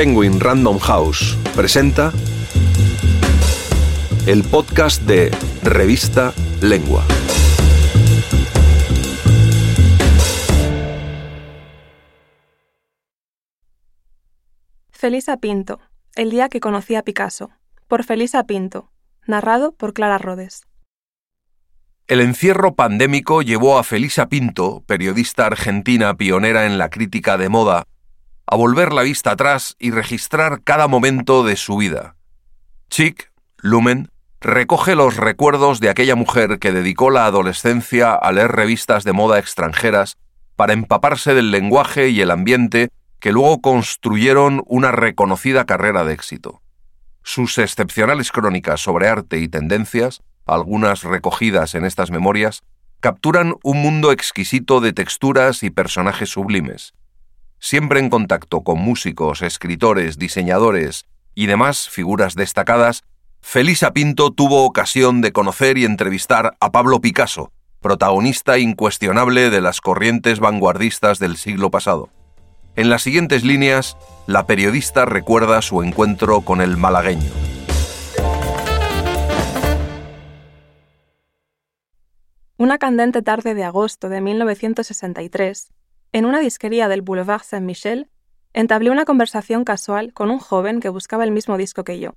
Penguin Random House presenta el podcast de Revista Lengua. Felisa Pinto, el día que conocí a Picasso, por Felisa Pinto, narrado por Clara Rodes. El encierro pandémico llevó a Felisa Pinto, periodista argentina pionera en la crítica de moda, a volver la vista atrás y registrar cada momento de su vida. Chic, Lumen, recoge los recuerdos de aquella mujer que dedicó la adolescencia a leer revistas de moda extranjeras para empaparse del lenguaje y el ambiente que luego construyeron una reconocida carrera de éxito. Sus excepcionales crónicas sobre arte y tendencias, algunas recogidas en estas memorias, capturan un mundo exquisito de texturas y personajes sublimes. Siempre en contacto con músicos, escritores, diseñadores y demás figuras destacadas, Felisa Pinto tuvo ocasión de conocer y entrevistar a Pablo Picasso, protagonista incuestionable de las corrientes vanguardistas del siglo pasado. En las siguientes líneas, la periodista recuerda su encuentro con el malagueño. Una candente tarde de agosto de 1963, en una disquería del Boulevard Saint-Michel, entablé una conversación casual con un joven que buscaba el mismo disco que yo,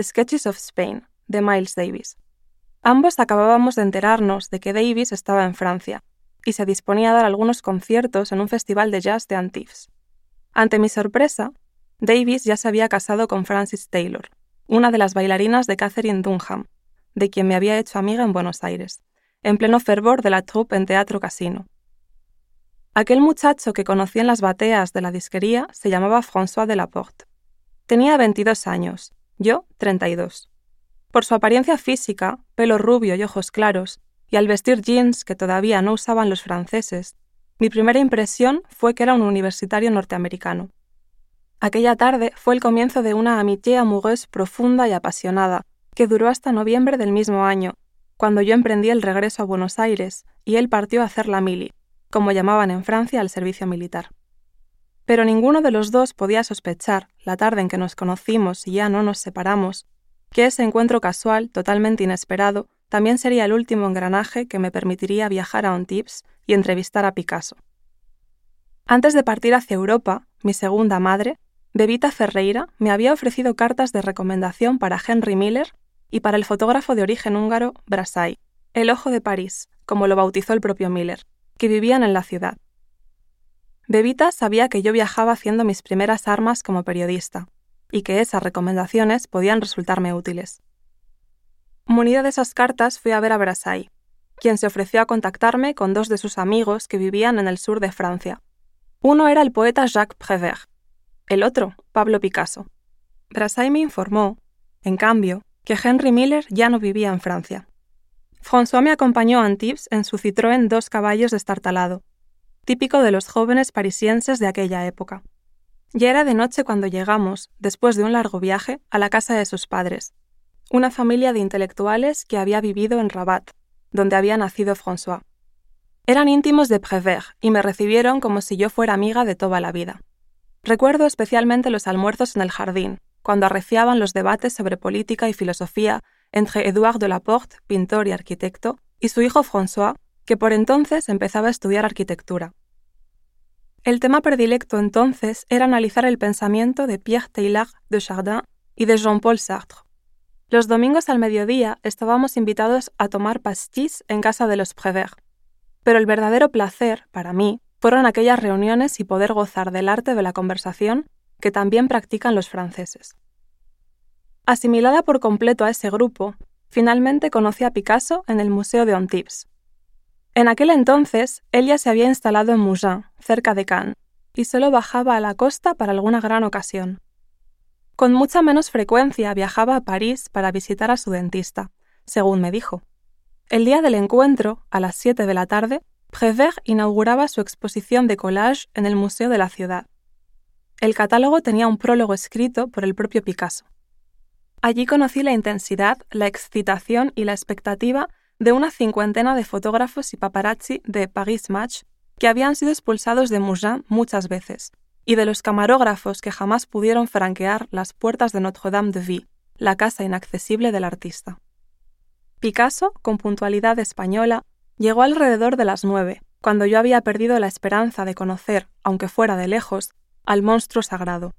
Sketches of Spain, de Miles Davis. Ambos acabábamos de enterarnos de que Davis estaba en Francia y se disponía a dar algunos conciertos en un festival de jazz de Antibes. Ante mi sorpresa, Davis ya se había casado con Frances Taylor, una de las bailarinas de Catherine Dunham, de quien me había hecho amiga en Buenos Aires, en pleno fervor de la troupe en Teatro Casino. Aquel muchacho que conocí en las bateas de la disquería se llamaba François Delaporte. Tenía 22 años, yo 32. Por su apariencia física, pelo rubio y ojos claros, y al vestir jeans que todavía no usaban los franceses, mi primera impresión fue que era un universitario norteamericano. Aquella tarde fue el comienzo de una amitié amoureuse profunda y apasionada, que duró hasta noviembre del mismo año, cuando yo emprendí el regreso a Buenos Aires y él partió a hacer la mili, como llamaban en Francia al servicio militar. Pero ninguno de los dos podía sospechar, la tarde en que nos conocimos y ya no nos separamos, que ese encuentro casual, totalmente inesperado, también sería el último engranaje que me permitiría viajar a Antibes y entrevistar a Picasso. Antes de partir hacia Europa, mi segunda madre, Bebita Ferreira, me había ofrecido cartas de recomendación para Henry Miller y para el fotógrafo de origen húngaro Brassai, el ojo de París, como lo bautizó el propio Miller, que vivían en la ciudad. Bebita sabía que yo viajaba haciendo mis primeras armas como periodista, y que esas recomendaciones podían resultarme útiles. Munida de esas cartas fui a ver a Brassai, quien se ofreció a contactarme con dos de sus amigos que vivían en el sur de Francia. Uno era el poeta Jacques Prévert, el otro, Pablo Picasso. Brassai me informó, en cambio, que Henry Miller ya no vivía en Francia. François me acompañó a Antibes en su Citroën dos caballos destartalado, típico de los jóvenes parisienses de aquella época. Ya era de noche cuando llegamos, después de un largo viaje, a la casa de sus padres, una familia de intelectuales que había vivido en Rabat, donde había nacido François. Eran íntimos de Prévert y me recibieron como si yo fuera amiga de toda la vida. Recuerdo especialmente los almuerzos en el jardín, cuando arreciaban los debates sobre política y filosofía entre Édouard de Laporte, pintor y arquitecto, y su hijo François, que por entonces empezaba a estudiar arquitectura. El tema predilecto entonces era analizar el pensamiento de Pierre Teilhard de Chardin y de Jean-Paul Sartre. Los domingos al mediodía estábamos invitados a tomar pastis en casa de los Prévert. Pero el verdadero placer, para mí, fueron aquellas reuniones y poder gozar del arte de la conversación que también practican los franceses. Asimilada por completo a ese grupo, finalmente conocí a Picasso en el Museo de Antibes. En aquel entonces, él se había instalado en Mougins, cerca de Cannes, y solo bajaba a la costa para alguna gran ocasión. Con mucha menos frecuencia viajaba a París para visitar a su dentista, según me dijo. El día del encuentro, a las 7 de la tarde, Prévert inauguraba su exposición de collage en el Museo de la Ciudad. El catálogo tenía un prólogo escrito por el propio Picasso. Allí conocí la intensidad, la excitación y la expectativa de una cincuentena de fotógrafos y paparazzi de Paris Match que habían sido expulsados de Mougins muchas veces, y de los camarógrafos que jamás pudieron franquear las puertas de Notre-Dame de Vie, la casa inaccesible del artista. Picasso, con puntualidad española, llegó alrededor de las nueve, cuando yo había perdido la esperanza de conocer, aunque fuera de lejos, al monstruo sagrado.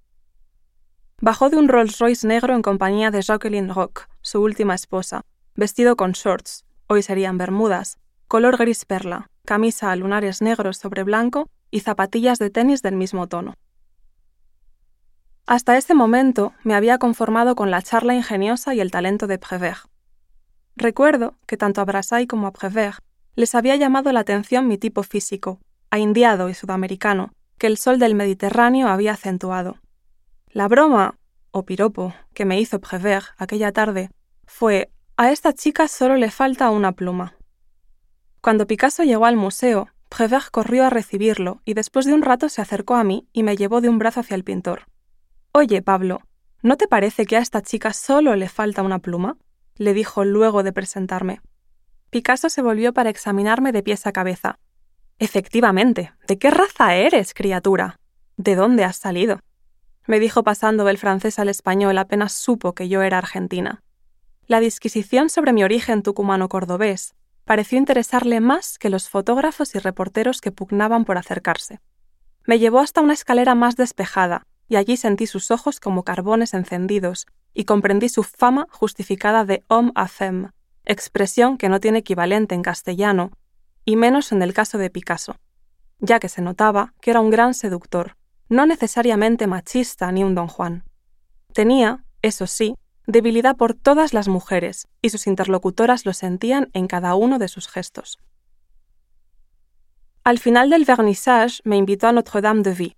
Bajó de un Rolls Royce negro en compañía de Jacqueline Rock, su última esposa, vestido con shorts, hoy serían bermudas, color gris perla, camisa a lunares negros sobre blanco y zapatillas de tenis del mismo tono. Hasta ese momento me había conformado con la charla ingeniosa y el talento de Prévert. Recuerdo que tanto a Brassai como a Prévert les había llamado la atención mi tipo físico, indiado y sudamericano, que el sol del Mediterráneo había acentuado. La broma, o piropo, que me hizo Prévert aquella tarde fue a esta chica solo le falta una pluma. Cuando Picasso llegó al museo, Prévert corrió a recibirlo y después de un rato se acercó a mí y me llevó de un brazo hacia el pintor. Oye, Pablo, ¿no te parece que a esta chica solo le falta una pluma? le dijo luego de presentarme. Picasso se volvió para examinarme de pies a cabeza. Efectivamente, ¿de qué raza eres, criatura? ¿De dónde has salido? Me dijo pasando del francés al español apenas supo que yo era argentina. La disquisición sobre mi origen tucumano-cordobés pareció interesarle más que los fotógrafos y reporteros que pugnaban por acercarse. Me llevó hasta una escalera más despejada, y allí sentí sus ojos como carbones encendidos, y comprendí su fama justificada de homme à femme, expresión que no tiene equivalente en castellano, y menos en el caso de Picasso, ya que se notaba que era un gran seductor, no necesariamente machista ni un don Juan. Tenía, eso sí, debilidad por todas las mujeres, y sus interlocutoras lo sentían en cada uno de sus gestos. Al final del vernissage me invitó a Notre-Dame de Vie.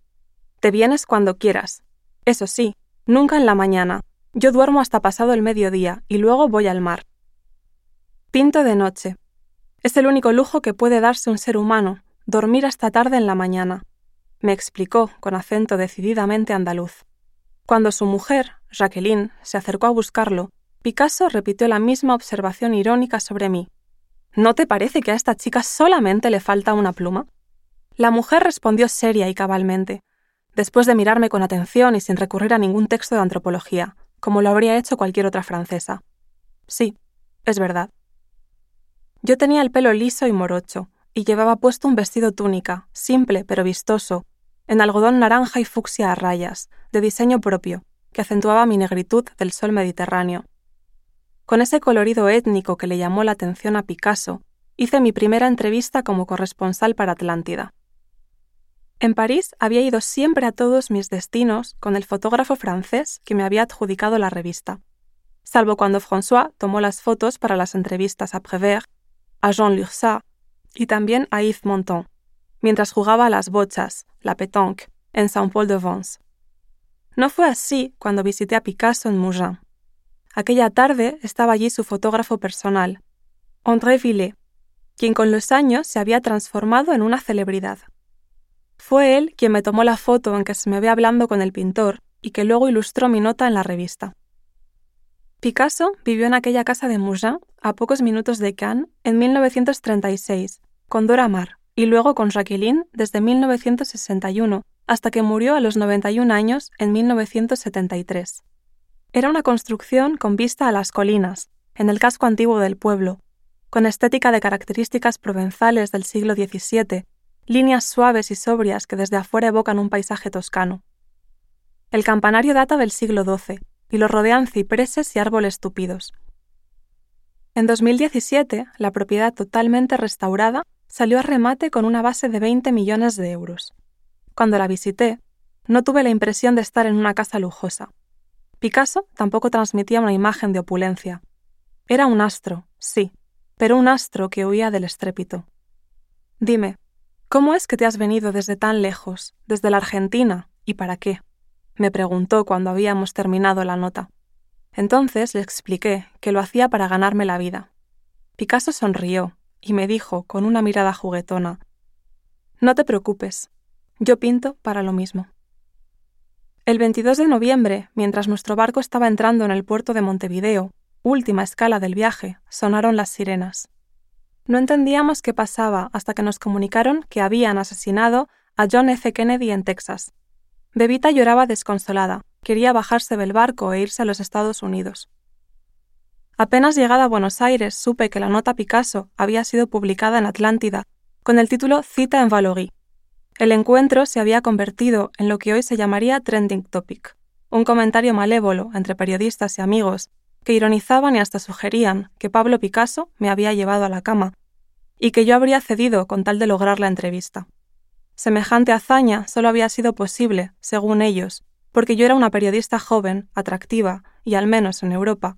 Te vienes cuando quieras. Eso sí, nunca en la mañana. Yo duermo hasta pasado el mediodía y luego voy al mar. Pinto de noche. Es el único lujo que puede darse un ser humano, dormir hasta tarde en la mañana, me explicó con acento decididamente andaluz. Cuando su mujer, Jacqueline, se acercó a buscarlo, Picasso repitió la misma observación irónica sobre mí. ¿No te parece que a esta chica solamente le falta una pluma? La mujer respondió seria y cabalmente, después de mirarme con atención y sin recurrir a ningún texto de antropología, como lo habría hecho cualquier otra francesa. Sí, es verdad. Yo tenía el pelo liso y morocho, y llevaba puesto un vestido túnica, simple pero vistoso, en algodón naranja y fucsia a rayas, de diseño propio, que acentuaba mi negritud del sol mediterráneo. Con ese colorido étnico que le llamó la atención a Picasso, hice mi primera entrevista como corresponsal para Atlántida. En París había ido siempre a todos mis destinos con el fotógrafo francés que me había adjudicado la revista, salvo cuando François tomó las fotos para las entrevistas a Prévert, a Jean Lursat y también a Yves Montand mientras jugaba a las bochas, la pétanque, en Saint-Paul-de-Vence. No fue así cuando visité a Picasso en Mougins. Aquella tarde estaba allí su fotógrafo personal, André Villet, quien con los años se había transformado en una celebridad. Fue él quien me tomó la foto en que se me ve hablando con el pintor y que luego ilustró mi nota en la revista. Picasso vivió en aquella casa de Mougins, a pocos minutos de Cannes, en 1936, con Dora Maar, y luego con Jacqueline desde 1961 hasta que murió a los 91 años en 1973. Era una construcción con vista a las colinas, en el casco antiguo del pueblo, con estética de características provenzales del siglo XVII, líneas suaves y sobrias que desde afuera evocan un paisaje toscano. El campanario data del siglo XII y lo rodean cipreses y árboles tupidos. En 2017, la propiedad totalmente restaurada salió a remate con una base de 20 millones de euros. Cuando la visité, no tuve la impresión de estar en una casa lujosa. Picasso tampoco transmitía una imagen de opulencia. Era un astro, sí, pero un astro que huía del estrépito. Dime, ¿cómo es que te has venido desde tan lejos, desde la Argentina, y para qué? me preguntó cuando habíamos terminado la nota. Entonces le expliqué que lo hacía para ganarme la vida. Picasso sonrió y me dijo con una mirada juguetona, No te preocupes, yo pinto para lo mismo. El 22 de noviembre, mientras nuestro barco estaba entrando en el puerto de Montevideo, última escala del viaje, sonaron las sirenas. No entendíamos qué pasaba hasta que nos comunicaron que habían asesinado a John F. Kennedy en Texas. Bebita lloraba desconsolada, quería bajarse del barco e irse a los Estados Unidos. Apenas llegada a Buenos Aires supe que la nota Picasso había sido publicada en Atlántida, con el título Cita en Valory. El encuentro se había convertido en lo que hoy se llamaría trending topic, un comentario malévolo entre periodistas y amigos que ironizaban y hasta sugerían que Pablo Picasso me había llevado a la cama y que yo habría cedido con tal de lograr la entrevista. Semejante hazaña solo había sido posible, según ellos, porque yo era una periodista joven, atractiva y, al menos en Europa,